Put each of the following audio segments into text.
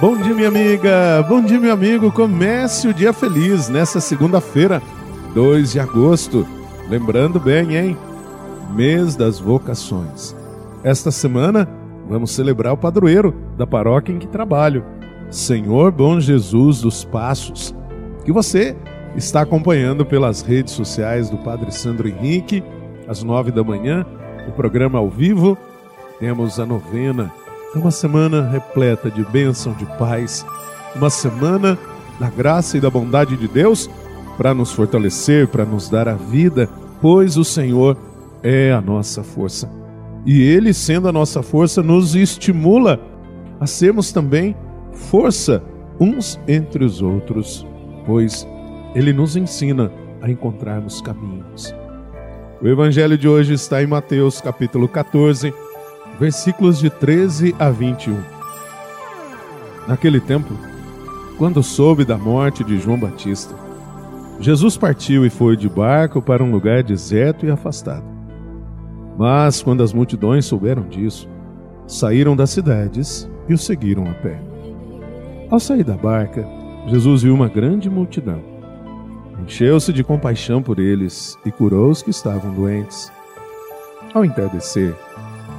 Bom dia, minha amiga. Bom dia, meu amigo. Comece o dia feliz nessa segunda-feira, 2 de agosto. Lembrando bem, hein? Mês das vocações. Esta semana vamos celebrar o padroeiro da paróquia em que trabalho, Senhor Bom Jesus dos Passos, que você está acompanhando pelas redes sociais do Padre Sandro Henrique, às nove da manhã, o programa ao vivo. Temos a novena é uma semana repleta de bênção, de paz, uma semana da graça e da bondade de Deus para nos fortalecer, para nos dar a vida, pois o Senhor é a nossa força. E Ele, sendo a nossa força, nos estimula a sermos também força uns entre os outros, pois Ele nos ensina a encontrarmos caminhos. O Evangelho de hoje está em Mateus capítulo 14, versículos de 13 a 21. Naquele tempo, quando soube da morte de João Batista, Jesus partiu e foi de barco para um lugar deserto e afastado. Mas quando as multidões souberam disso, saíram das cidades e o seguiram a pé. Ao sair da barca, Jesus viu uma grande multidão. Encheu-se de compaixão por eles e curou os que estavam doentes. Ao entardecer,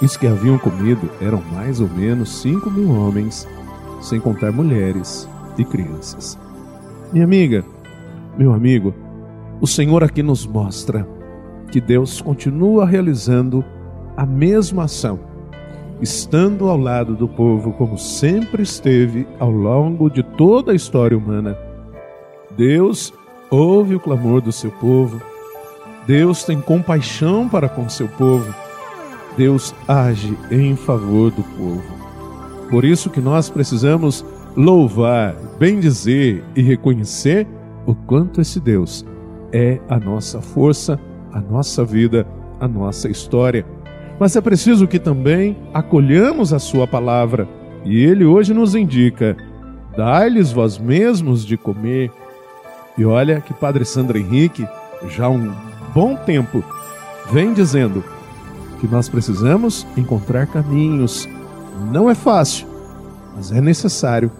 Os que haviam comido eram mais ou menos cinco mil homens, sem contar mulheres e crianças. Minha amiga, meu amigo, o Senhor aqui nos mostra que Deus continua realizando a mesma ação, estando ao lado do povo como sempre esteve ao longo de toda a história humana. Deus ouve o clamor do seu povo, Deus tem compaixão para com seu povo Deus age em favor do povo. Por isso que nós precisamos louvar, bendizer e reconhecer o quanto esse Deus é a nossa força, a nossa vida, a nossa história. Mas é preciso que também acolhamos a sua palavra. E ele hoje nos indica: dai-lhes vós mesmos de comer. E olha que Padre Sandro Henrique, já há um bom tempo, vem dizendo que nós precisamos encontrar caminhos. Não é fácil, mas é necessário,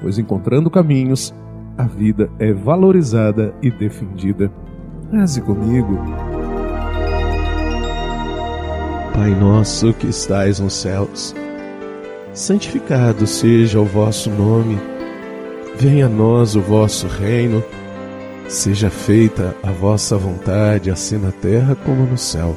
pois encontrando caminhos, a vida é valorizada e defendida. Reze comigo. Pai nosso que estais nos céus, santificado seja o vosso nome. Venha a nós o vosso reino. Seja feita a vossa vontade, assim na terra como no céu.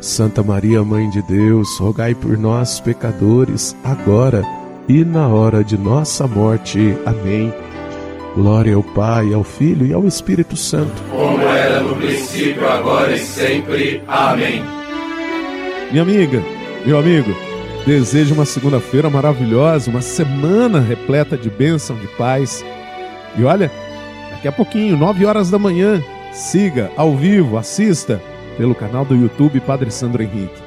Santa Maria, Mãe de Deus, rogai por nós, pecadores, agora e na hora de nossa morte. Amém. Glória ao Pai, ao Filho e ao Espírito Santo. Como era no princípio, agora e sempre. Amém. Minha amiga, meu amigo, desejo uma segunda-feira maravilhosa, uma semana repleta de bênção, de paz. E olha, daqui a pouquinho, nove horas da manhã, siga ao vivo, assista pelo canal do YouTube Padre Sandro Henrique.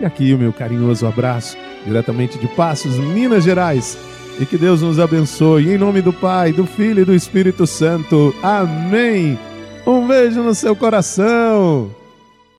E aqui o meu carinhoso abraço, diretamente de Passos, Minas Gerais. E que Deus nos abençoe, em nome do Pai, do Filho e do Espírito Santo. Amém. Um beijo no seu coração.